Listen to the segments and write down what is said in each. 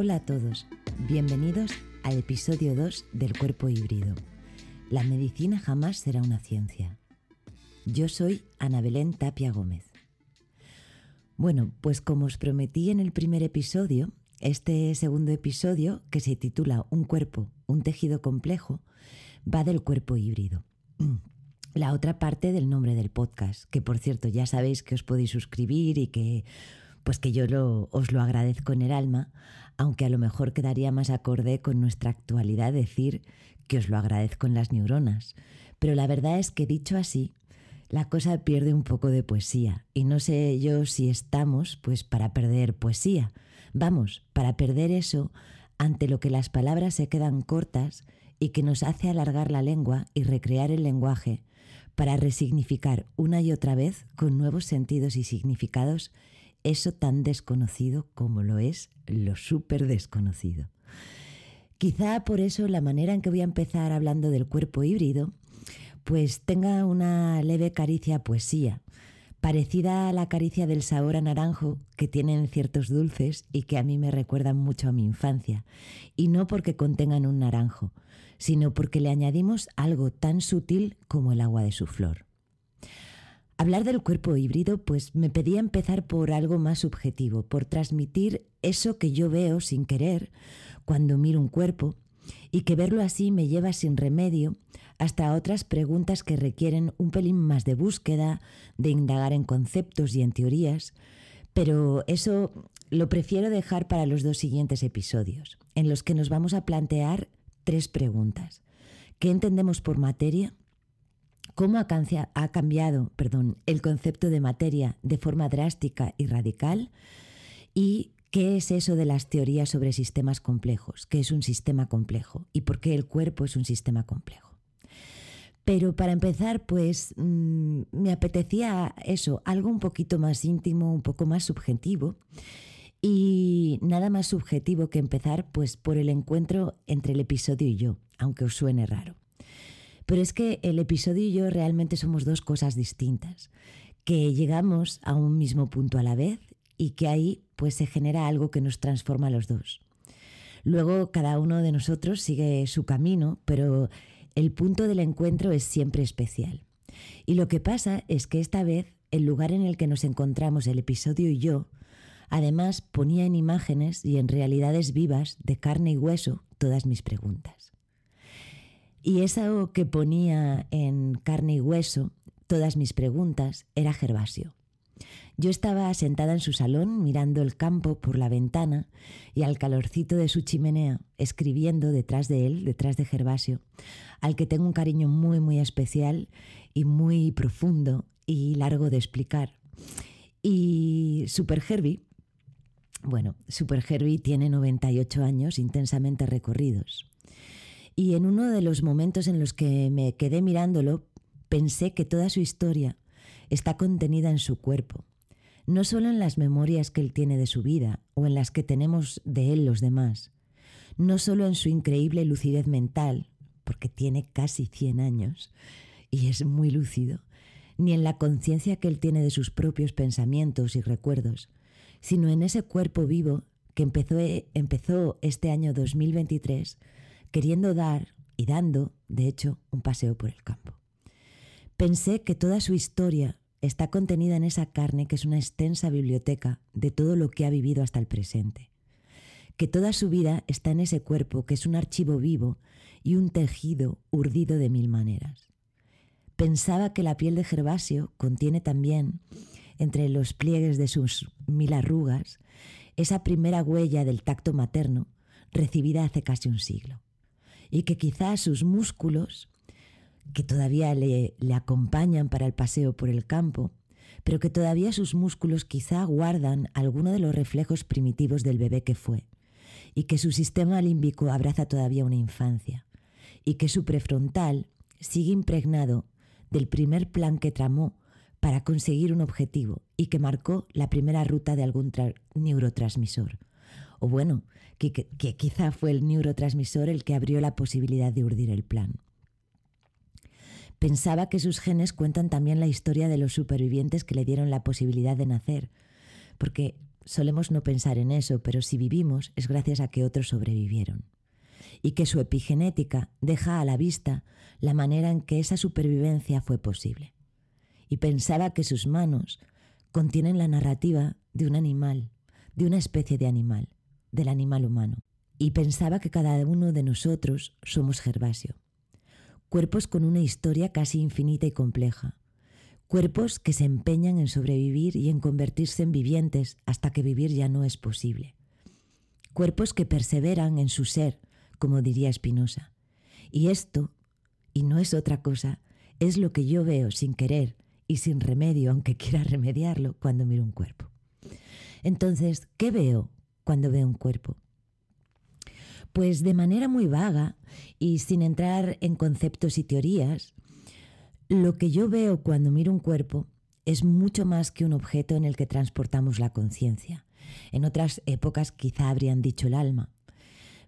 Hola a todos, bienvenidos al episodio 2 del cuerpo híbrido. La medicina jamás será una ciencia. Yo soy Ana Belén Tapia Gómez. Bueno, pues como os prometí en el primer episodio, este segundo episodio, que se titula Un cuerpo, un tejido complejo, va del cuerpo híbrido. La otra parte del nombre del podcast, que por cierto ya sabéis que os podéis suscribir y que pues que yo os lo agradezco en el alma, aunque a lo mejor quedaría más acorde con nuestra actualidad decir que os lo agradezco en las neuronas. Pero la verdad es que dicho así, la cosa pierde un poco de poesía y no sé yo si estamos pues para perder poesía. Vamos, para perder eso ante lo que las palabras se quedan cortas y que nos hace alargar la lengua y recrear el lenguaje para resignificar una y otra vez con nuevos sentidos y significados eso tan desconocido como lo es lo súper desconocido. Quizá por eso la manera en que voy a empezar hablando del cuerpo híbrido, pues tenga una leve caricia poesía, parecida a la caricia del sabor a naranjo que tienen ciertos dulces y que a mí me recuerdan mucho a mi infancia, y no porque contengan un naranjo, sino porque le añadimos algo tan sutil como el agua de su flor. Hablar del cuerpo híbrido, pues me pedía empezar por algo más subjetivo, por transmitir eso que yo veo sin querer cuando miro un cuerpo y que verlo así me lleva sin remedio hasta otras preguntas que requieren un pelín más de búsqueda, de indagar en conceptos y en teorías, pero eso lo prefiero dejar para los dos siguientes episodios, en los que nos vamos a plantear tres preguntas. ¿Qué entendemos por materia? Cómo ha cambiado el concepto de materia de forma drástica y radical y qué es eso de las teorías sobre sistemas complejos, qué es un sistema complejo y por qué el cuerpo es un sistema complejo. Pero para empezar, pues mm, me apetecía eso, algo un poquito más íntimo, un poco más subjetivo. Y nada más subjetivo que empezar pues por el encuentro entre el episodio y yo, aunque os suene raro. Pero es que el episodio y yo realmente somos dos cosas distintas, que llegamos a un mismo punto a la vez y que ahí pues se genera algo que nos transforma a los dos. Luego cada uno de nosotros sigue su camino, pero el punto del encuentro es siempre especial. Y lo que pasa es que esta vez el lugar en el que nos encontramos el episodio y yo, además ponía en imágenes y en realidades vivas de carne y hueso todas mis preguntas. Y eso que ponía en carne y hueso todas mis preguntas era Gervasio. Yo estaba sentada en su salón mirando el campo por la ventana y al calorcito de su chimenea, escribiendo detrás de él, detrás de Gervasio, al que tengo un cariño muy, muy especial y muy profundo y largo de explicar. Y Super Herbie, bueno, Super Herbie tiene 98 años intensamente recorridos. Y en uno de los momentos en los que me quedé mirándolo, pensé que toda su historia está contenida en su cuerpo, no solo en las memorias que él tiene de su vida o en las que tenemos de él los demás, no solo en su increíble lucidez mental, porque tiene casi 100 años y es muy lúcido, ni en la conciencia que él tiene de sus propios pensamientos y recuerdos, sino en ese cuerpo vivo que empezó, empezó este año 2023 queriendo dar y dando, de hecho, un paseo por el campo. Pensé que toda su historia está contenida en esa carne que es una extensa biblioteca de todo lo que ha vivido hasta el presente, que toda su vida está en ese cuerpo que es un archivo vivo y un tejido urdido de mil maneras. Pensaba que la piel de Gervasio contiene también, entre los pliegues de sus mil arrugas, esa primera huella del tacto materno recibida hace casi un siglo y que quizás sus músculos, que todavía le, acompañan para el paseo por el campo, pero que todavía sus músculos quizá guardan alguno de los reflejos primitivos del bebé que fue, y que su sistema límbico abraza todavía una infancia, y que su prefrontal sigue impregnado del primer plan que tramó para conseguir un objetivo y que marcó la primera ruta de algún neurotransmisor. O bueno, que, quizá fue el neurotransmisor el que abrió la posibilidad de urdir el plan. Pensaba que sus genes cuentan también la historia de los supervivientes que le dieron la posibilidad de nacer, porque solemos no pensar en eso, pero si vivimos es gracias a que otros sobrevivieron. Y que su epigenética deja a la vista la manera en que esa supervivencia fue posible. Y pensaba que sus manos contienen la narrativa de un animal, de una especie de animal, del animal humano. Y pensaba que cada uno de nosotros somos Gervasio. Cuerpos con una historia casi infinita y compleja, Cuerpos que se empeñan en sobrevivir y en convertirse en vivientes hasta que vivir ya no es posible. Cuerpos que perseveran en su ser, como diría Spinoza. Y esto, y no es otra cosa, es lo que yo veo sin querer y sin remedio, aunque quiera remediarlo, cuando miro un cuerpo. Entonces, ¿qué veo cuando veo un cuerpo? Pues de manera muy vaga y sin entrar en conceptos y teorías, lo que yo veo cuando miro un cuerpo es mucho más que un objeto en el que transportamos la conciencia. En otras épocas quizá habrían dicho el alma.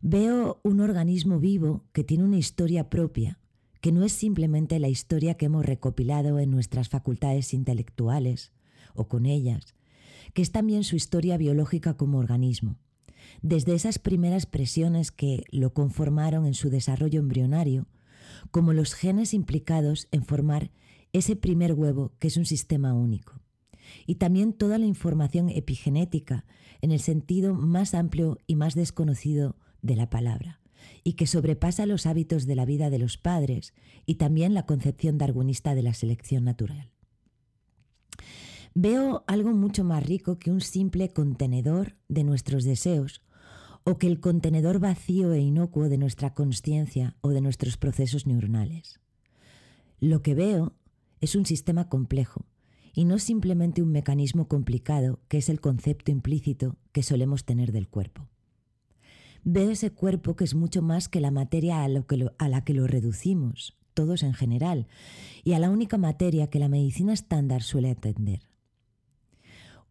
Veo un organismo vivo que tiene una historia propia, que no es simplemente la historia que hemos recopilado en nuestras facultades intelectuales o con ellas, que es también su historia biológica como organismo. Desde esas primeras presiones que lo conformaron en su desarrollo embrionario, como los genes implicados en formar ese primer huevo que es un sistema único. Y también toda la información epigenética en el sentido más amplio y más desconocido de la palabra, y que sobrepasa los hábitos de la vida de los padres y también la concepción darwinista de la selección natural. Veo algo mucho más rico que un simple contenedor de nuestros deseos o que el contenedor vacío e inocuo de nuestra conciencia o de nuestros procesos neuronales. Lo que veo es un sistema complejo y no simplemente un mecanismo complicado que es el concepto implícito que solemos tener del cuerpo. Veo ese cuerpo que es mucho más que la materia a, a la que lo reducimos, todos en general, y a la única materia que la medicina estándar suele atender.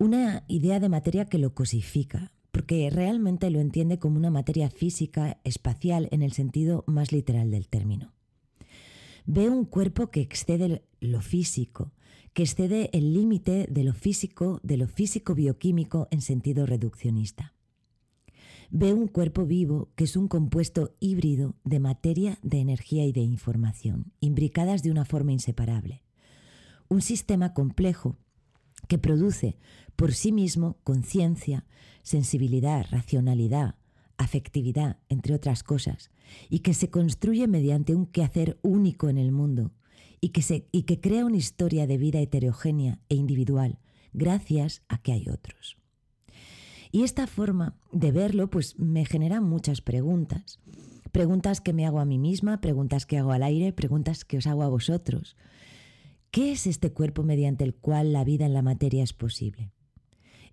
Una idea de materia que lo cosifica, porque realmente lo entiende como una materia física, espacial, en el sentido más literal del término. Ve un cuerpo que excede lo físico, que excede el límite de lo físico, de lo físico bioquímico en sentido reduccionista. Ve un cuerpo vivo que es un compuesto híbrido de materia, de energía y de información, imbricadas de una forma inseparable. Un sistema complejo que produce por sí mismo conciencia, sensibilidad, racionalidad, afectividad, entre otras cosas, y que se construye mediante un quehacer único en el mundo y que, se, y que crea una historia de vida heterogénea e individual gracias a que hay otros. Y esta forma de verlo pues me genera muchas preguntas. Preguntas que me hago a mí misma, preguntas que hago al aire, preguntas que os hago a vosotros. ¿Qué es este cuerpo mediante el cual la vida en la materia es posible?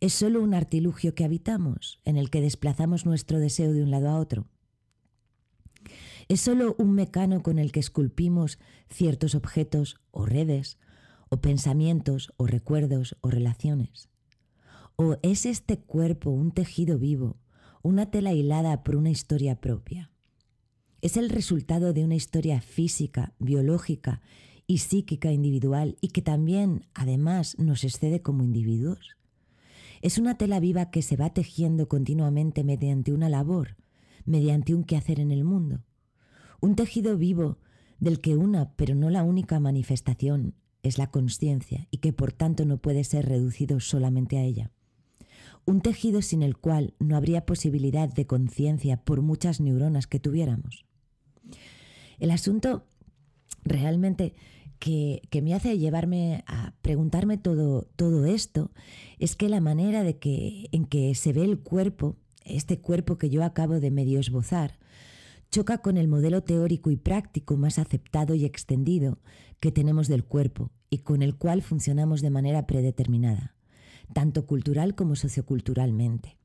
¿Es solo un artilugio que habitamos, en el que desplazamos nuestro deseo de un lado a otro? ¿Es solo un mecano con el que esculpimos ciertos objetos o redes, o pensamientos o recuerdos o relaciones? ¿O es este cuerpo un tejido vivo, una tela hilada por una historia propia? ¿Es el resultado de una historia física, biológica y psíquica individual y que también, además, nos excede como individuos? Es una tela viva que se va tejiendo continuamente mediante una labor, mediante un quehacer en el mundo. Un tejido vivo del que una, pero no la única manifestación, es la conciencia y que por tanto no puede ser reducido solamente a ella. Un tejido sin el cual no habría posibilidad de conciencia por muchas neuronas que tuviéramos. El asunto realmente que, me hace llevarme a preguntarme todo, todo esto es que la manera de que, en que se ve el cuerpo, este cuerpo que yo acabo de medio esbozar, choca con el modelo teórico y práctico más aceptado y extendido que tenemos del cuerpo y con el cual funcionamos de manera predeterminada, tanto cultural como socioculturalmente,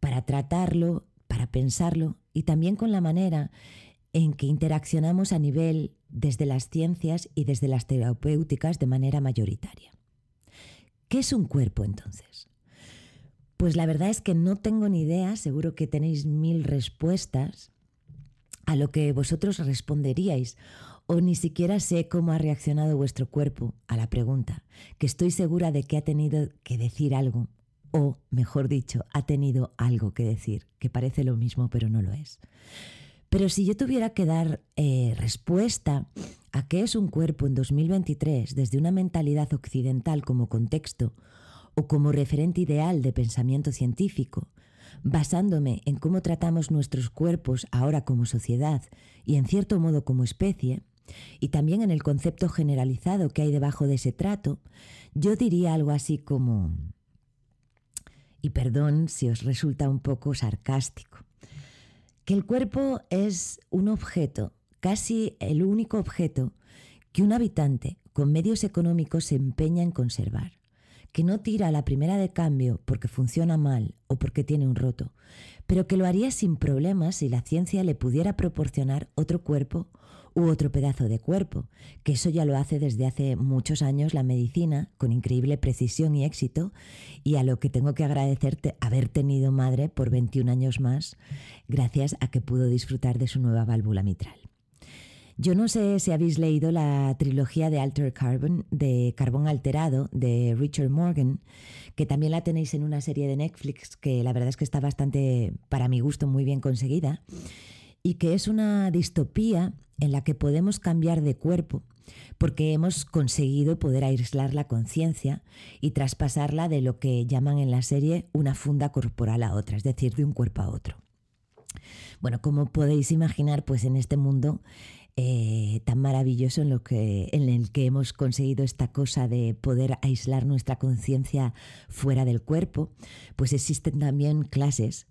para tratarlo, para pensarlo y también con la manera en que interaccionamos a nivel desde las ciencias y desde las terapéuticas de manera mayoritaria. ¿Qué es un cuerpo entonces? Pues la verdad es que no tengo ni idea, seguro que tenéis mil respuestas a lo que vosotros responderíais, o ni siquiera sé cómo ha reaccionado vuestro cuerpo a la pregunta, que estoy segura de que ha tenido que decir algo o, mejor dicho, ha tenido algo que decir, que parece lo mismo pero no lo es. Pero si yo tuviera que dar eh, respuesta a qué es un cuerpo en 2023 desde una mentalidad occidental como contexto o como referente ideal de pensamiento científico, basándome en cómo tratamos nuestros cuerpos ahora como sociedad y en cierto modo como especie, y también en el concepto generalizado que hay debajo de ese trato, yo diría algo así como, y perdón si os resulta un poco sarcástico, que el cuerpo es un objeto, casi el único objeto que un habitante con medios económicos se empeña en conservar, que no tira a la primera de cambio porque funciona mal o porque tiene un roto, pero que lo haría sin problemas si la ciencia le pudiera proporcionar otro cuerpo u otro pedazo de cuerpo, que eso ya lo hace desde hace muchos años la medicina con increíble precisión y éxito y a lo que tengo que agradecerte haber tenido madre por 21 años más gracias a que pudo disfrutar de su nueva válvula mitral. Yo no sé si habéis leído la trilogía de Alter Carbon, de Carbón Alterado, de Richard Morgan, que también la tenéis en una serie de Netflix que la verdad es que está bastante, para mi gusto, muy bien conseguida, y que es una distopía en la que podemos cambiar de cuerpo porque hemos conseguido poder aislar la conciencia y traspasarla de lo que llaman en la serie una funda corporal a otra, es decir, de un cuerpo a otro. Bueno, como podéis imaginar, pues en este mundo eh, tan maravilloso en, lo que, en el que hemos conseguido esta cosa de poder aislar nuestra conciencia fuera del cuerpo, pues existen también clases,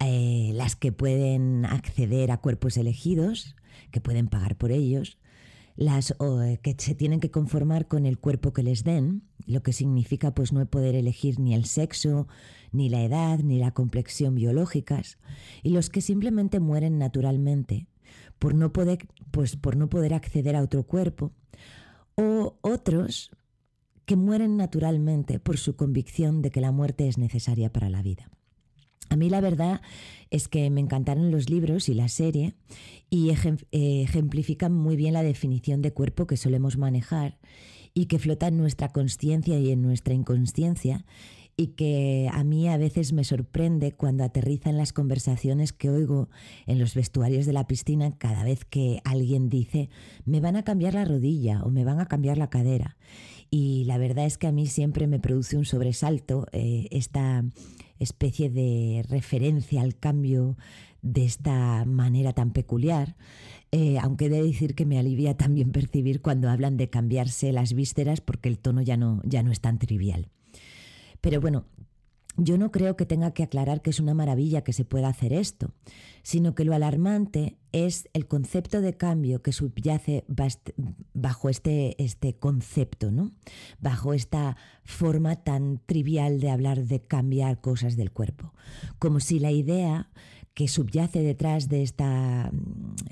eh, las que pueden acceder a cuerpos elegidos, que pueden pagar por ellos, las eh, que se tienen que conformar con el cuerpo que les den, lo que significa pues no poder elegir ni el sexo, ni la edad, ni la complexión biológicas, y los que simplemente mueren naturalmente por no poder, pues, por no poder acceder a otro cuerpo, o otros que mueren naturalmente por su convicción de que la muerte es necesaria para la vida. A mí la verdad es que me encantaron los libros y la serie y ejemplifican muy bien la definición de cuerpo que solemos manejar y que flota en nuestra conciencia y en nuestra inconsciencia y que a mí a veces me sorprende cuando aterriza en las conversaciones que oigo en los vestuarios de la piscina cada vez que alguien dice me van a cambiar la rodilla o me van a cambiar la cadera. Y la verdad es que a mí siempre me produce un sobresalto eh, esta especie de referencia al cambio de esta manera tan peculiar, eh, aunque he de decir que me alivia también percibir cuando hablan de cambiarse las vísceras porque el tono ya no, ya no es tan trivial. Pero bueno, yo no creo que tenga que aclarar que es una maravilla que se pueda hacer esto, sino que lo alarmante es el concepto de cambio que subyace bajo este, este concepto, ¿no? bajo esta forma tan trivial de hablar de cambiar cosas del cuerpo. Como si la idea que subyace detrás de esta,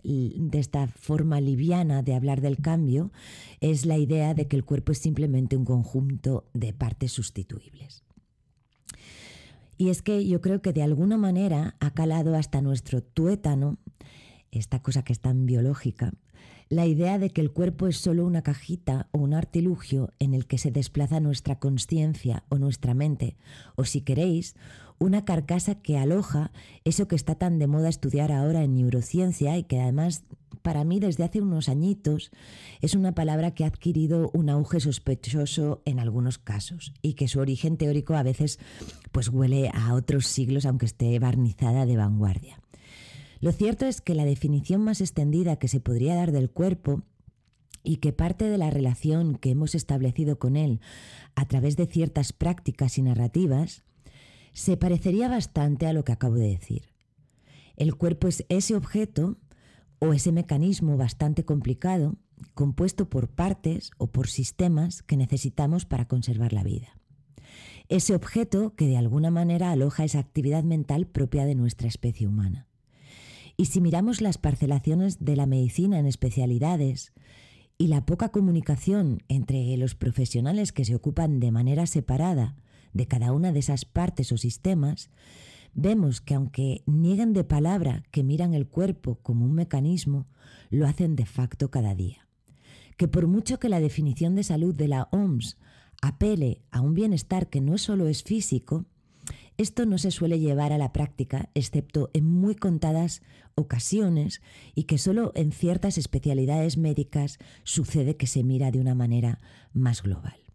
de esta forma liviana de hablar del cambio es la idea de que el cuerpo es simplemente un conjunto de partes sustituibles. Y es que yo creo que de alguna manera ha calado hasta nuestro tuétano, esta cosa que es tan biológica, la idea de que el cuerpo es solo una cajita o un artilugio en el que se desplaza nuestra conciencia o nuestra mente, o si queréis, una carcasa que aloja eso que está tan de moda estudiar ahora en neurociencia y que además para mí desde hace unos añitos es una palabra que ha adquirido un auge sospechoso en algunos casos y que su origen teórico a veces pues huele a otros siglos aunque esté barnizada de vanguardia. Lo cierto es que la definición más extendida que se podría dar del cuerpo y que parte de la relación que hemos establecido con él a través de ciertas prácticas y narrativas se parecería bastante a lo que acabo de decir. El cuerpo es ese objeto ese mecanismo bastante complicado compuesto por partes o por sistemas que necesitamos para conservar la vida. Ese objeto que de alguna manera aloja esa actividad mental propia de nuestra especie humana. Y si miramos las parcelaciones de la medicina en especialidades y la poca comunicación entre los profesionales que se ocupan de manera separada de cada una de esas partes o sistemas, vemos que aunque niegan de palabra que miran el cuerpo como un mecanismo, lo hacen de facto cada día. Que por mucho que la definición de salud de la OMS apele a un bienestar que no solo es físico, esto no se suele llevar a la práctica excepto en muy contadas ocasiones y que solo en ciertas especialidades médicas sucede que se mira de una manera más global.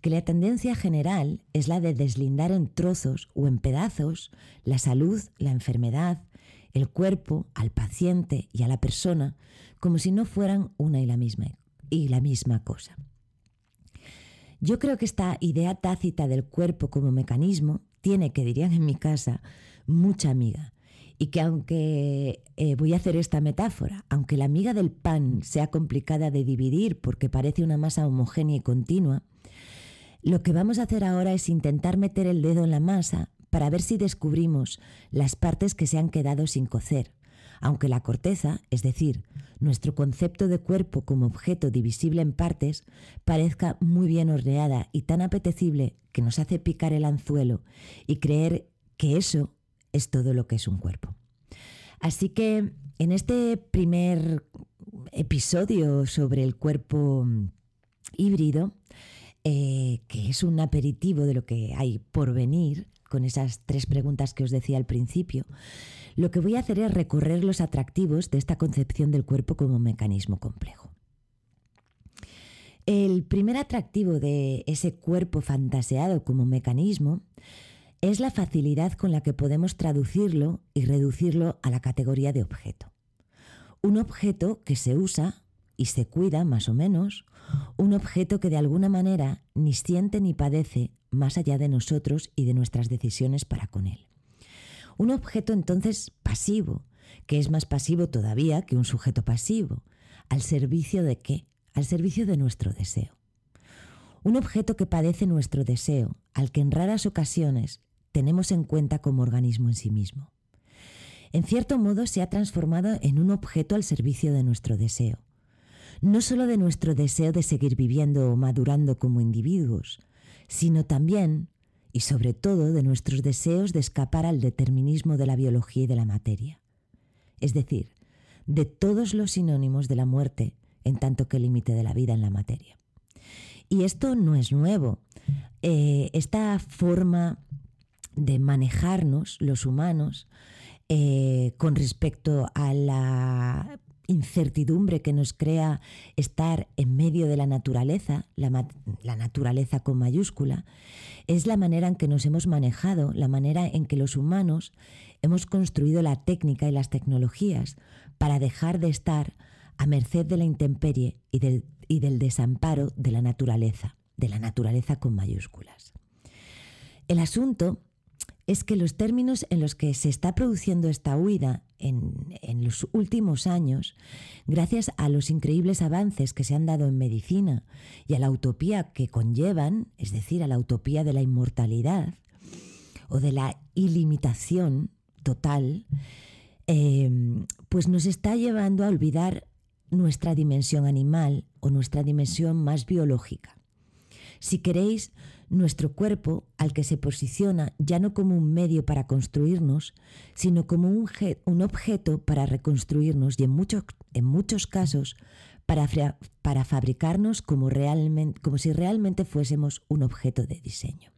Que la tendencia general es la de deslindar en trozos o en pedazos la salud, la enfermedad, el cuerpo, al paciente y a la persona como si no fueran una y la misma, y la misma cosa. Yo creo que esta idea tácita del cuerpo como mecanismo tiene, que dirían en mi casa, mucha amiga. Y que aunque eh, voy a hacer esta metáfora, aunque la miga del pan sea complicada de dividir porque parece una masa homogénea y continua, lo que vamos a hacer ahora es intentar meter el dedo en la masa para ver si descubrimos las partes que se han quedado sin cocer, aunque la corteza, es decir, nuestro concepto de cuerpo como objeto divisible en partes, parezca muy bien horneada y tan apetecible que nos hace picar el anzuelo y creer que eso es todo lo que es un cuerpo. Así que en este primer episodio sobre el cuerpo híbrido, eh, que es un aperitivo de lo que hay por venir, con esas tres preguntas que os decía al principio, lo que voy a hacer es recorrer los atractivos de esta concepción del cuerpo como mecanismo complejo. El primer atractivo de ese cuerpo fantaseado como mecanismo es la facilidad con la que podemos traducirlo y reducirlo a la categoría de objeto. Un objeto que se usa y se cuida más o menos, un objeto que de alguna manera ni siente ni padece más allá de nosotros y de nuestras decisiones para con él. Un objeto entonces pasivo, que es más pasivo todavía que un sujeto pasivo. ¿Al servicio de qué? Al servicio de nuestro deseo. Un objeto que padece nuestro deseo, al que en raras ocasiones tenemos en cuenta como organismo en sí mismo. En cierto modo se ha transformado en un objeto al servicio de nuestro deseo. No solo de nuestro deseo de seguir viviendo o madurando como individuos, sino también y sobre todo de nuestros deseos de escapar al determinismo de la biología y de la materia. Es decir, de todos los sinónimos de la muerte en tanto que límite de la vida en la materia. Y esto no es nuevo. Eh, esta forma de manejarnos, los humanos, eh, con respecto a la incertidumbre que nos crea estar en medio de la naturaleza, la, naturaleza con mayúscula, es la manera en que nos hemos manejado, la manera en que los humanos hemos construido la técnica y las tecnologías para dejar de estar a merced de la intemperie y del, y del desamparo de la naturaleza, de la naturaleza con mayúsculas. El asunto es que los términos en los que se está produciendo esta huida en, los últimos años, gracias a los increíbles avances que se han dado en medicina y a la utopía que conllevan, es decir, a la utopía de la inmortalidad o de la ilimitación total, eh, pues nos está llevando a olvidar nuestra dimensión animal o nuestra dimensión más biológica. Si queréis, nuestro cuerpo al que se posiciona ya no como un medio para construirnos, sino como un, objeto para reconstruirnos y en, en muchos casos para, para fabricarnos como, realmente, como si realmente fuésemos un objeto de diseño.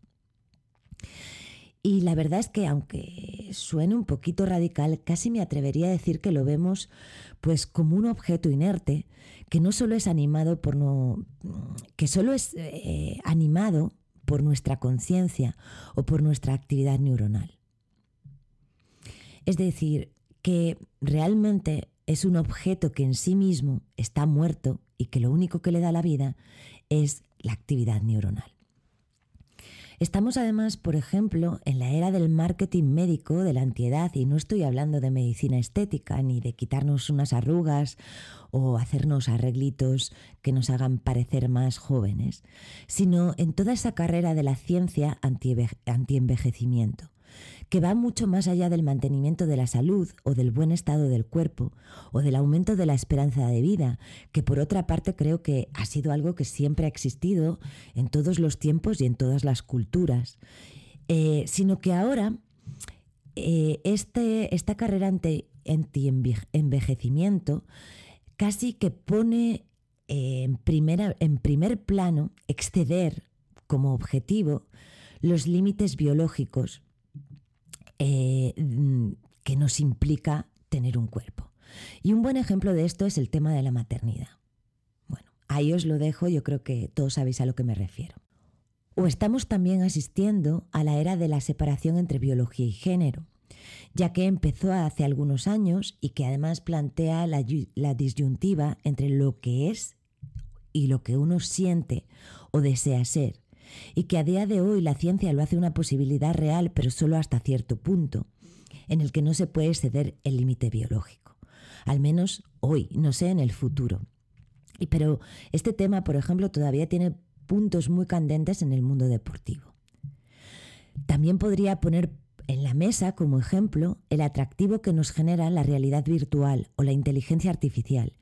Y la verdad es que aunque suene un poquito radical, casi me atrevería a decir que lo vemos pues como un objeto inerte que no solo es animado por no que solo es eh, animado por nuestra conciencia o por nuestra actividad neuronal. Es decir, que realmente es un objeto que en sí mismo está muerto y que lo único que le da la vida es la actividad neuronal. Estamos además, por ejemplo, en la era del marketing médico, de la antiedad, y no estoy hablando de medicina estética, ni de quitarnos unas arrugas o hacernos arreglitos que nos hagan parecer más jóvenes, sino en toda esa carrera de la ciencia anti-envejecimiento que va mucho más allá del mantenimiento de la salud o del buen estado del cuerpo o del aumento de la esperanza de vida, que por otra parte creo que ha sido algo que siempre ha existido en todos los tiempos y en todas las culturas, eh, sino que ahora eh, este, esta carrera anti-envejecimiento casi que pone eh, en, primera, en primer plano exceder como objetivo los límites biológicos eh, mm, que nos implica tener un cuerpo. Y un buen ejemplo de esto es el tema de la maternidad. Bueno, ahí os lo dejo, yo creo que todos sabéis a lo que me refiero. O estamos también asistiendo a la era de la separación entre biología y género, ya que empezó hace algunos años y que además plantea la, la disyuntiva entre lo que es y lo que uno siente o desea ser, y que a día de hoy la ciencia lo hace una posibilidad real, pero solo hasta cierto punto, en el que no se puede exceder el límite biológico. Al menos hoy, no sé en el futuro. Y pero este tema, por ejemplo, todavía tiene puntos muy candentes en el mundo deportivo. También podría poner en la mesa como ejemplo el atractivo que nos genera la realidad virtual o la inteligencia artificial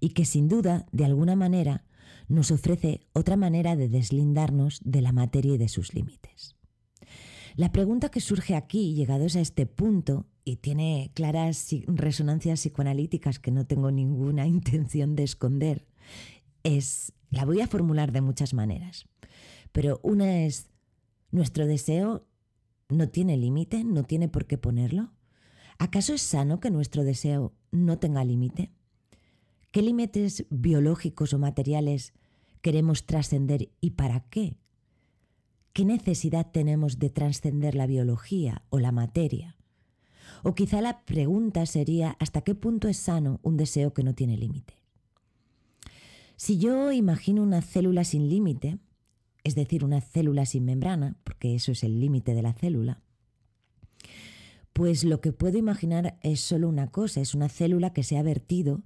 y que sin duda, de alguna manera, nos ofrece otra manera de deslindarnos de la materia y de sus límites. La pregunta que surge aquí, llegados a este punto, y tiene claras resonancias psicoanalíticas que no tengo ninguna intención de esconder, es, la voy a formular de muchas maneras, pero una es, ¿nuestro deseo no tiene límite? ¿No tiene por qué ponerlo? ¿Acaso es sano que nuestro deseo no tenga límite? ¿Qué límites biológicos o materiales queremos trascender y para qué? ¿Qué necesidad tenemos de trascender la biología o la materia? O quizá la pregunta sería ¿hasta qué punto es sano un deseo que no tiene límite? Si yo imagino una célula sin límite, es decir, una célula sin membrana, porque eso es el límite de la célula, pues lo que puedo imaginar es solo una cosa, es una célula que se ha vertido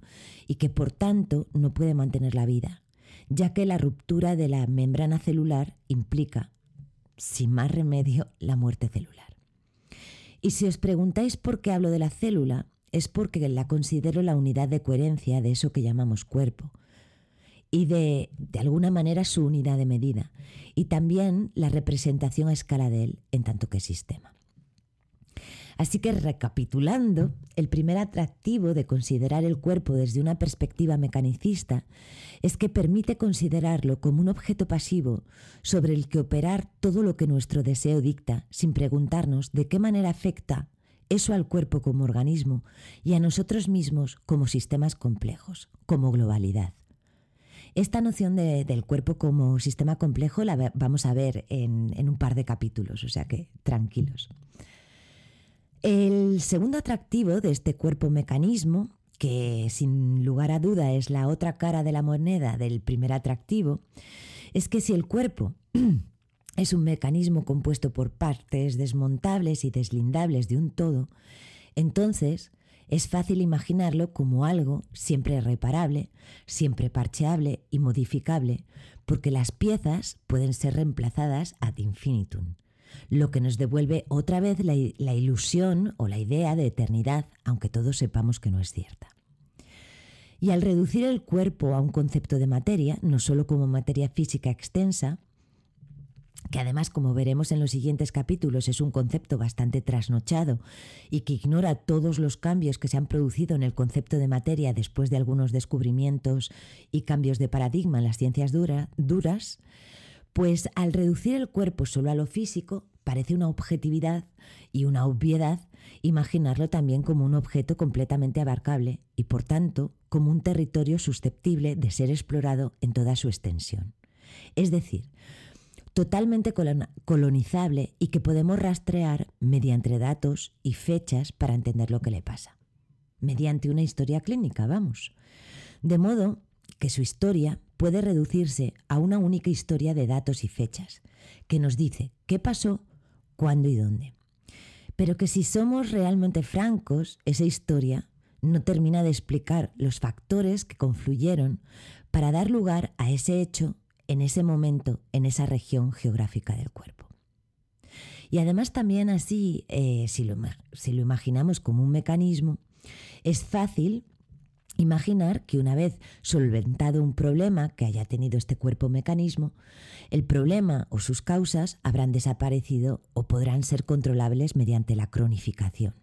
y que por tanto no puede mantener la vida, ya que la ruptura de la membrana celular implica, sin más remedio, la muerte celular. Y si os preguntáis por qué hablo de la célula, es porque la considero la unidad de coherencia de eso que llamamos cuerpo y de, de alguna manera, su unidad de medida, y también la representación a escala de él en tanto que sistema. Así que recapitulando, el primer atractivo de considerar el cuerpo desde una perspectiva mecanicista es que permite considerarlo como un objeto pasivo sobre el que operar todo lo que nuestro deseo dicta, sin preguntarnos de qué manera afecta eso al cuerpo como organismo y a nosotros mismos como sistemas complejos, como globalidad. Esta noción del cuerpo como sistema complejo la vamos a ver en un par de capítulos, o sea que tranquilos. El segundo atractivo de este cuerpo mecanismo, que sin lugar a duda es la otra cara de la moneda del primer atractivo, es que si el cuerpo es un mecanismo compuesto por partes desmontables y deslindables de un todo, entonces es fácil imaginarlo como algo siempre reparable, siempre parcheable y modificable, porque las piezas pueden ser reemplazadas ad infinitum lo que nos devuelve otra vez la, ilusión o la idea de eternidad, aunque todos sepamos que no es cierta. Y al reducir el cuerpo a un concepto de materia, no solo como materia física extensa, que además, como veremos en los siguientes capítulos, es un concepto bastante trasnochado y que ignora todos los cambios que se han producido en el concepto de materia después de algunos descubrimientos y cambios de paradigma en las ciencias duras, pues al reducir el cuerpo solo a lo físico, parece una objetividad y una obviedad imaginarlo también como un objeto completamente abarcable y por tanto como un territorio susceptible de ser explorado en toda su extensión. Es decir, totalmente colonizable y que podemos rastrear mediante datos y fechas para entender lo que le pasa. Mediante una historia clínica, vamos. De modo que su historia puede reducirse a una única historia de datos y fechas, que nos dice qué pasó, cuándo y dónde. Pero que si somos realmente francos, esa historia no termina de explicar los factores que confluyeron para dar lugar a ese hecho en ese momento, en esa región geográfica del cuerpo. Y además también así, eh, si, lo, si lo imaginamos como un mecanismo, es fácil Imaginar que una vez solventado un problema que haya tenido este cuerpo mecanismo, el problema o sus causas habrán desaparecido o podrán ser controlables mediante la cronificación.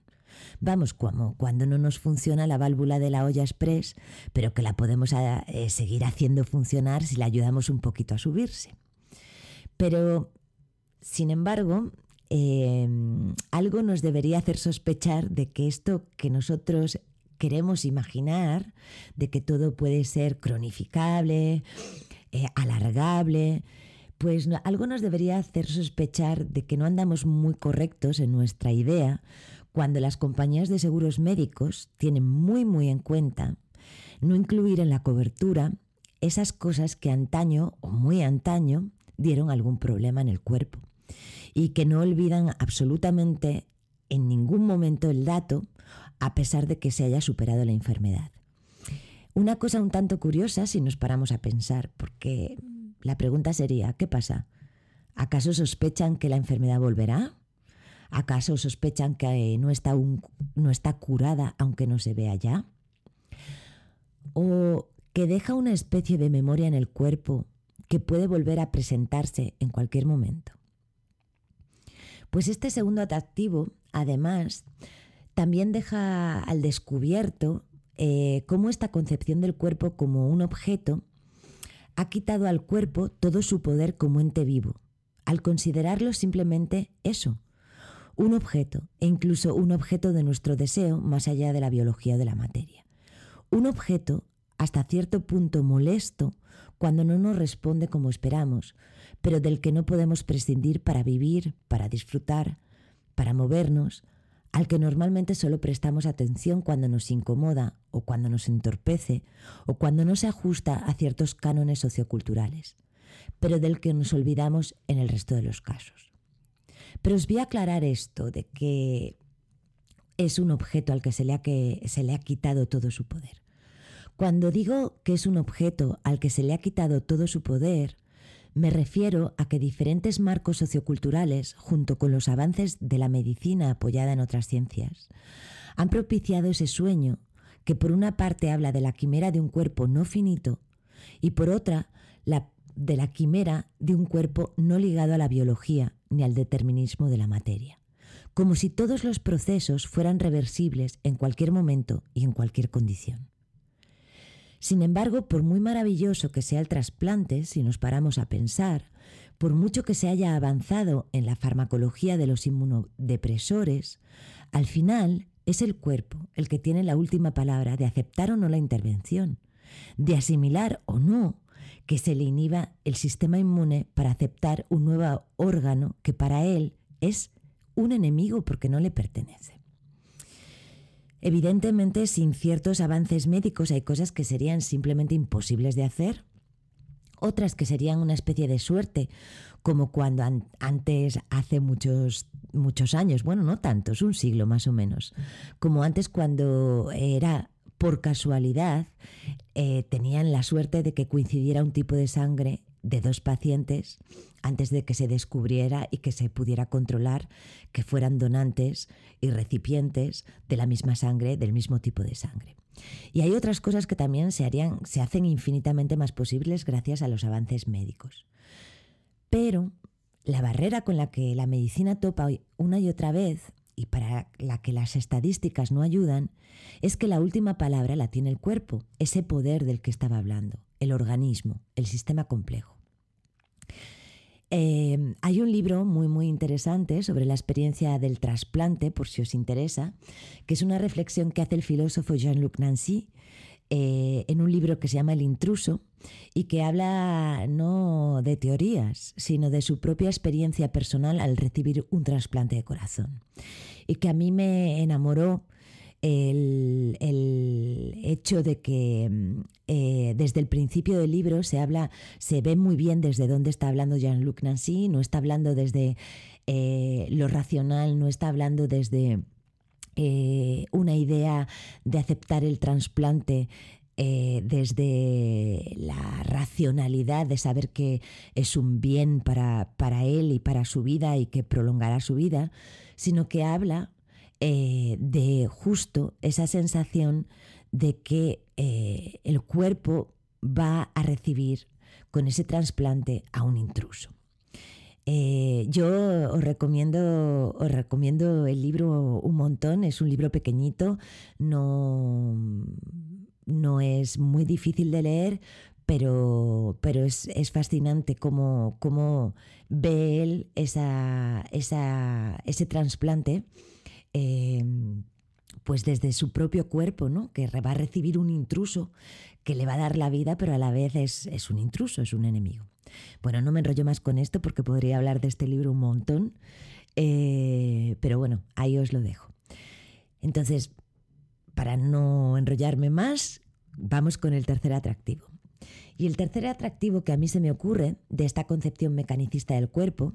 Vamos, como cuando no nos funciona la válvula de la olla express, pero que la podemos eh, seguir haciendo funcionar si la ayudamos un poquito a subirse. Pero, sin embargo, em, algo nos debería hacer sospechar de que esto que nosotros queremos imaginar, de que todo puede ser cronificable, eh, alargable, pues algo nos debería hacer sospechar de que no andamos muy correctos en nuestra idea cuando las compañías de seguros médicos tienen muy muy en cuenta no incluir en la cobertura esas cosas que antaño o muy antaño dieron algún problema en el cuerpo y que no olvidan absolutamente en ningún momento el dato a pesar de que se haya superado la enfermedad. Una cosa un tanto curiosa si nos paramos a pensar, porque la pregunta sería, ¿qué pasa? ¿Acaso sospechan que la enfermedad volverá? ¿Acaso sospechan que no está, no está curada aunque no se vea ya? ¿O que deja una especie de memoria en el cuerpo que puede volver a presentarse en cualquier momento? Pues este segundo atractivo, además, también deja al descubierto eh, cómo esta concepción del cuerpo como un objeto ha quitado al cuerpo todo su poder como ente vivo, al considerarlo simplemente eso, un objeto, e incluso un objeto de nuestro deseo más allá de la biología de la materia. Un objeto hasta cierto punto molesto cuando no nos responde como esperamos, pero del que no podemos prescindir para vivir, para disfrutar, para movernos, al que normalmente solo prestamos atención cuando nos incomoda o cuando nos entorpece o cuando no se ajusta a ciertos cánones socioculturales, pero del que nos olvidamos en el resto de los casos. Pero os voy a aclarar esto de que es un objeto al que se le ha, que, se le ha quitado todo su poder. Cuando digo que es un objeto al que se le ha quitado todo su poder, me refiero a que diferentes marcos socioculturales, junto con los avances de la medicina apoyada en otras ciencias, han propiciado ese sueño que por una parte habla de la quimera de un cuerpo no finito y por otra de la quimera de un cuerpo no ligado a la biología ni al determinismo de la materia, como si todos los procesos fueran reversibles en cualquier momento y en cualquier condición. Sin embargo, por muy maravilloso que sea el trasplante, si nos paramos a pensar, por mucho que se haya avanzado en la farmacología de los inmunodepresores, al final es el cuerpo el que tiene la última palabra de aceptar o no la intervención, de asimilar o no que se le inhiba el sistema inmune para aceptar un nuevo órgano que para él es un enemigo porque no le pertenece. Evidentemente, sin ciertos avances médicos hay cosas que serían simplemente imposibles de hacer, otras que serían una especie de suerte, como cuando antes, hace muchos, muchos años, bueno, no tantos, un siglo más o menos, como antes cuando era por casualidad, eh, tenían la suerte de que coincidiera un tipo de sangre de dos pacientes antes de que se descubriera y que se pudiera controlar que fueran donantes y recipientes de la misma sangre, del mismo tipo de sangre. Y hay otras cosas que también se, harían, se hacen infinitamente más posibles gracias a los avances médicos. Pero la barrera con la que la medicina topa una y otra vez y para la que las estadísticas no ayudan, es que la última palabra la tiene el cuerpo, ese poder del que estaba hablando, el organismo, el sistema complejo. Em, hay un libro muy muy interesante sobre la experiencia del trasplante, por si os interesa, que es una reflexión que hace el filósofo Jean-Luc Nancy eh, en un libro que se llama El intruso y que habla no de teorías, sino de su propia experiencia personal al recibir un trasplante de corazón. Y que a mí me enamoró el, hecho de que mm, eh, desde el principio del libro se habla, se ve muy bien desde dónde está hablando Jean-Luc Nancy, no está hablando desde eh, lo racional, no está hablando desde eh, una idea de aceptar el trasplante desde la racionalidad de saber que es un bien para, para, él y para su vida y que prolongará su vida, sino que habla eh, de justo esa sensación de que eh, el cuerpo va a recibir con ese trasplante a un intruso. Eh, yo os recomiendo, os recomiendo el libro un montón, es un libro pequeñito, no, no es muy difícil de leer, pero, pero es, fascinante cómo, cómo, ve él esa, ese trasplante. Em, pues desde su propio cuerpo, ¿no? Que va a recibir un intruso que le va a dar la vida, pero a la vez es, es un intruso, es un enemigo. Bueno, no me enrollo más con esto porque podría hablar de este libro un montón, eh, pero bueno, ahí os lo dejo. Entonces, para no enrollarme más, vamos con el tercer atractivo. Y el tercer atractivo que a mí se me ocurre de esta concepción mecanicista del cuerpo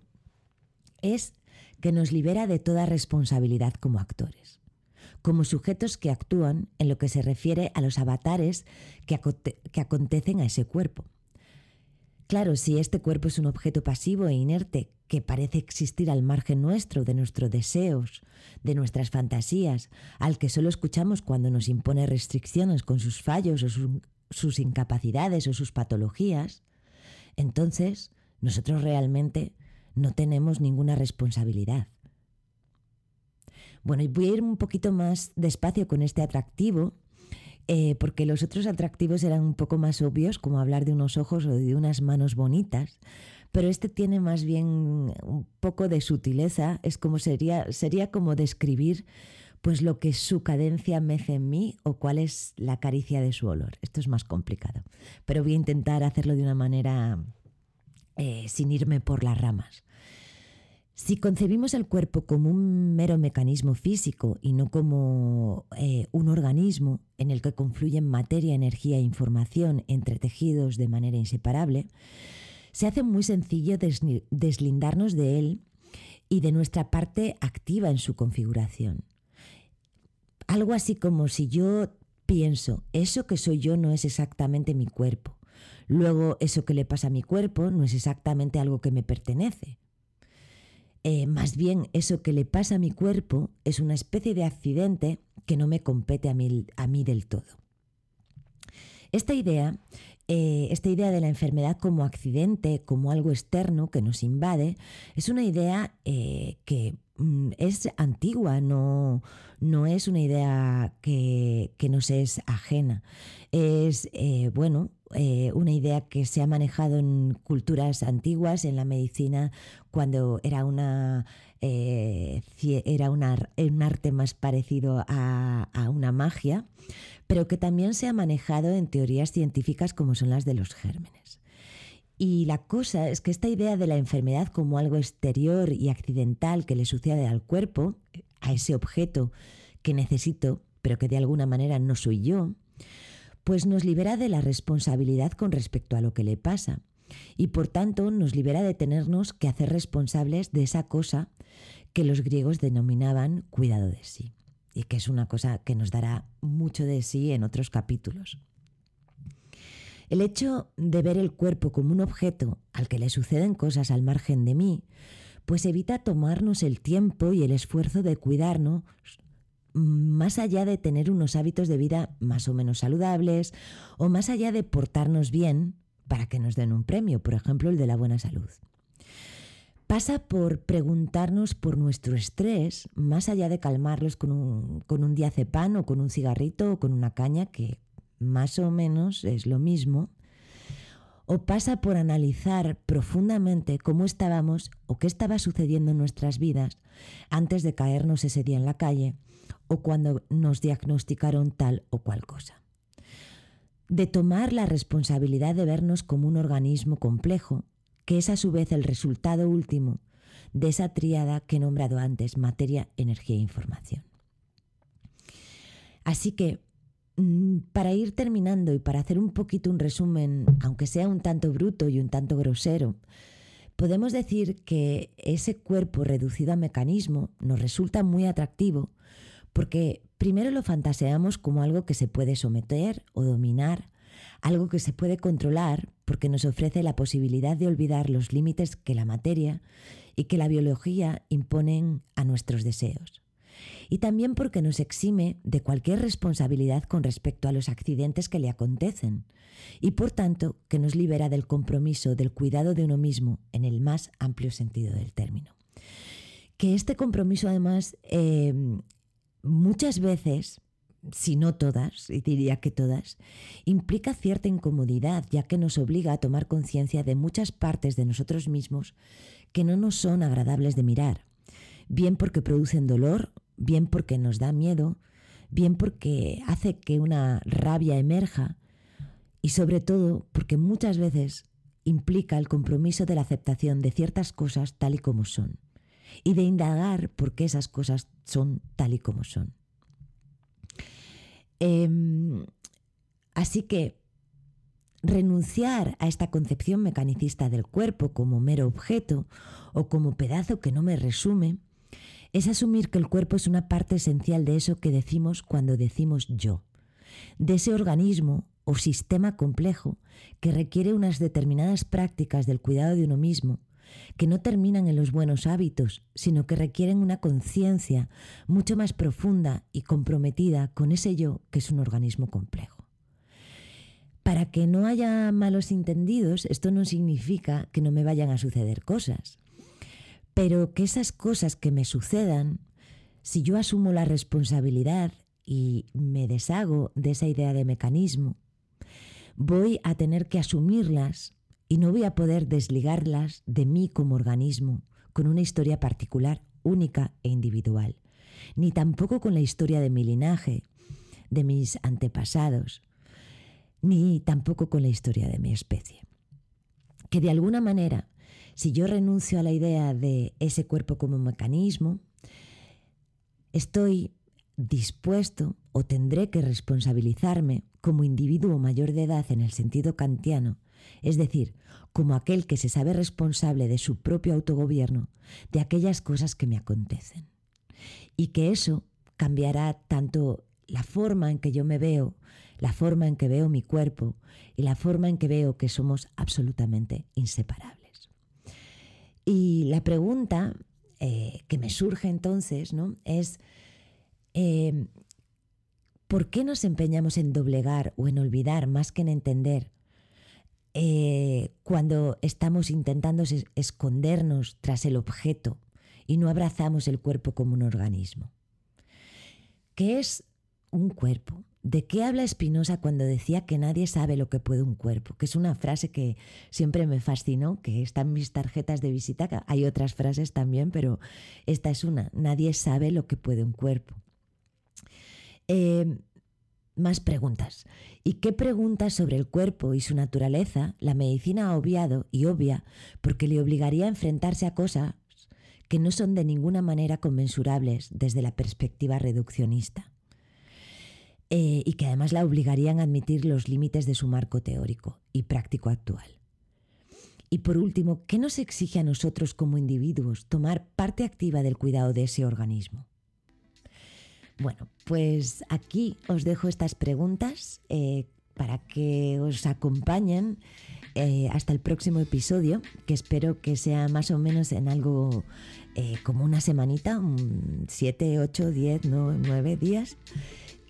es que nos libera de toda responsabilidad como actores, como sujetos que actúan en lo que se refiere a los avatares que, acontecen a ese cuerpo. Claro, si este cuerpo es un objeto pasivo e inerte que parece existir al margen nuestro, de nuestros deseos, de nuestras fantasías, al que solo escuchamos cuando nos impone restricciones con sus fallos o sus incapacidades o sus patologías, entonces nosotros realmente no tenemos ninguna responsabilidad. Bueno, voy a ir un poquito más despacio con este atractivo eh, porque los otros atractivos eran un poco más obvios, como hablar de unos ojos o de unas manos bonitas, pero este tiene más bien un poco de sutileza, es como sería, sería como describir pues lo que su cadencia mece en mí o cuál es la caricia de su olor. Esto es más complicado, pero voy a intentar hacerlo de una manera eh, sin irme por las ramas. Si concebimos el cuerpo como un mero mecanismo físico y no como eh, un organismo en el que confluyen materia, energía e información entre tejidos de manera inseparable, se hace muy sencillo deslindarnos de él y de nuestra parte activa en su configuración. Algo así como si yo pienso, eso que soy yo no es exactamente mi cuerpo. Luego, eso que le pasa a mi cuerpo no es exactamente algo que me pertenece. Eh, más bien eso que le pasa a mi cuerpo es una especie de accidente que no me compete a mí, a mí del todo. Esta idea, eh, esta idea de la enfermedad como accidente, como algo externo que nos invade, es una idea eh, que mm, es antigua, no, no, es una idea que, que nos es ajena. Es, bueno, eh, una idea que se ha manejado en culturas antiguas, en la medicina, cuando era una eh, era un arte más parecido a, a, una magia, pero que también se ha manejado en teorías científicas como son las de los gérmenes. Y la cosa es que esta idea de la enfermedad como algo exterior y accidental que le sucede al cuerpo, a ese objeto que necesito, pero que de alguna manera no soy yo, pues nos libera de la responsabilidad con respecto a lo que le pasa y por tanto nos libera de tenernos que hacer responsables de esa cosa que los griegos denominaban cuidado de sí y que es una cosa que nos dará mucho de sí en otros capítulos. El hecho de ver el cuerpo como un objeto al que le suceden cosas al margen de mí, pues evita tomarnos el tiempo y el esfuerzo de cuidarnos más allá de tener unos hábitos de vida más o menos saludables o más allá de portarnos bien para que nos den un premio, por ejemplo el de la buena salud. Pasa por preguntarnos por nuestro estrés, más allá de calmarlos con un, con un o con un cigarrito o con una caña, que más o menos es lo mismo, o pasa por analizar profundamente cómo estábamos o qué estaba sucediendo en nuestras vidas antes de caernos ese día en la calle o cuando nos diagnosticaron tal o cual cosa. De tomar la responsabilidad de vernos como un organismo complejo, que es a su vez el resultado último de esa tríada que he nombrado antes, materia, energía e información. Así que, mm, para ir terminando y para hacer un poquito un resumen, aunque sea un tanto bruto y un tanto grosero, podemos decir que ese cuerpo reducido a mecanismo nos resulta muy atractivo porque primero lo fantaseamos como algo que se puede someter o dominar, algo que se puede controlar porque nos ofrece la posibilidad de olvidar los límites que la materia y que la biología imponen a nuestros deseos. Y también porque nos exime de cualquier responsabilidad con respecto a los accidentes que le acontecen y por tanto que nos libera del compromiso del cuidado de uno mismo en el más amplio sentido del término. Que este compromiso además eh, muchas veces, si no todas, y diría que todas, implica cierta incomodidad, ya que nos obliga a tomar conciencia de muchas partes de nosotros mismos que no nos son agradables de mirar, bien porque producen dolor, bien porque nos da miedo, bien porque hace que una rabia emerja y sobre todo porque muchas veces implica el compromiso de la aceptación de ciertas cosas tal y como son y de indagar por qué esas cosas son tal y como son. Em, así que renunciar a esta concepción mecanicista del cuerpo como mero objeto o como pedazo que no me resume es asumir que el cuerpo es una parte esencial de eso que decimos cuando decimos yo, de ese organismo o sistema complejo que requiere unas determinadas prácticas del cuidado de uno mismo, que no terminan en los buenos hábitos, sino que requieren una conciencia mucho más profunda y comprometida con ese yo que es un organismo complejo. Para que no haya malos entendidos, esto no significa que no me vayan a suceder cosas, pero que esas cosas que me sucedan, si yo asumo la responsabilidad y me deshago de esa idea de mecanismo, voy a tener que asumirlas y no voy a poder desligarlas de mí como organismo, con una historia particular, única e individual, ni tampoco con la historia de mi linaje, de mis antepasados, ni tampoco con la historia de mi especie. Que de alguna manera, si yo renuncio a la idea de ese cuerpo como mecanismo, estoy dispuesto o tendré que responsabilizarme como individuo mayor de edad en el sentido kantiano, es decir, como aquel que se sabe responsable de su propio autogobierno, de aquellas cosas que me acontecen. Y que eso cambiará tanto la forma en que yo me veo, la forma en que veo mi cuerpo y la forma en que veo que somos absolutamente inseparables. Y la pregunta eh, que me surge entonces ¿no? es, eh, ¿por qué nos empeñamos en doblegar o en olvidar más que en entender eh, cuando estamos intentando escondernos tras el objeto y no abrazamos el cuerpo como un organismo? ¿Qué es un cuerpo? ¿De qué habla Spinoza cuando decía que nadie sabe lo que puede un cuerpo? Que es una frase que siempre me fascinó, que está en mis tarjetas de visita. Hay otras frases también, pero esta es una. Nadie sabe lo que puede un cuerpo. Eh, más preguntas. ¿Y qué preguntas sobre el cuerpo y su naturaleza la medicina ha obviado y obvia porque le obligaría a enfrentarse a cosas que no son de ninguna manera conmensurables desde la perspectiva reduccionista? Eh, y que además la obligarían a admitir los límites de su marco teórico y práctico actual. Y por último, ¿qué nos exige a nosotros como individuos tomar parte activa del cuidado de ese organismo? Bueno, pues aquí os dejo estas preguntas eh, para que os acompañen eh, hasta el próximo episodio, que espero que sea más o menos en algo eh, como una semanita, 7, 8, 10, 9 días.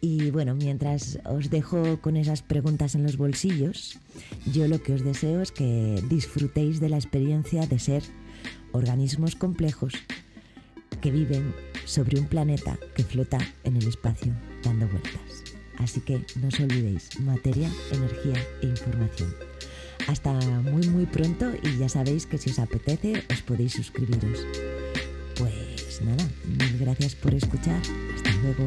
Y bueno, mientras os dejo con esas preguntas en los bolsillos, yo lo que os deseo es que disfrutéis de la experiencia de ser organismos complejos que viven sobre un planeta que flota en el espacio dando vueltas. Así que no os olvidéis, materia, energía e información. Hasta muy muy pronto y ya sabéis que si os apetece os podéis suscribiros. Pues nada, mil gracias por escuchar. Hasta luego.